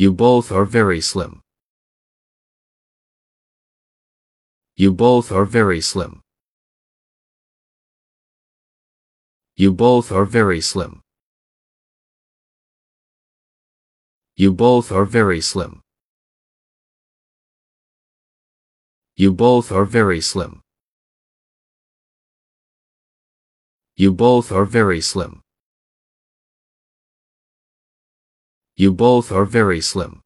You both are very slim. You both are very slim. You both are very slim. You both are very slim. You both are very slim. You both are very slim. You both are very slim.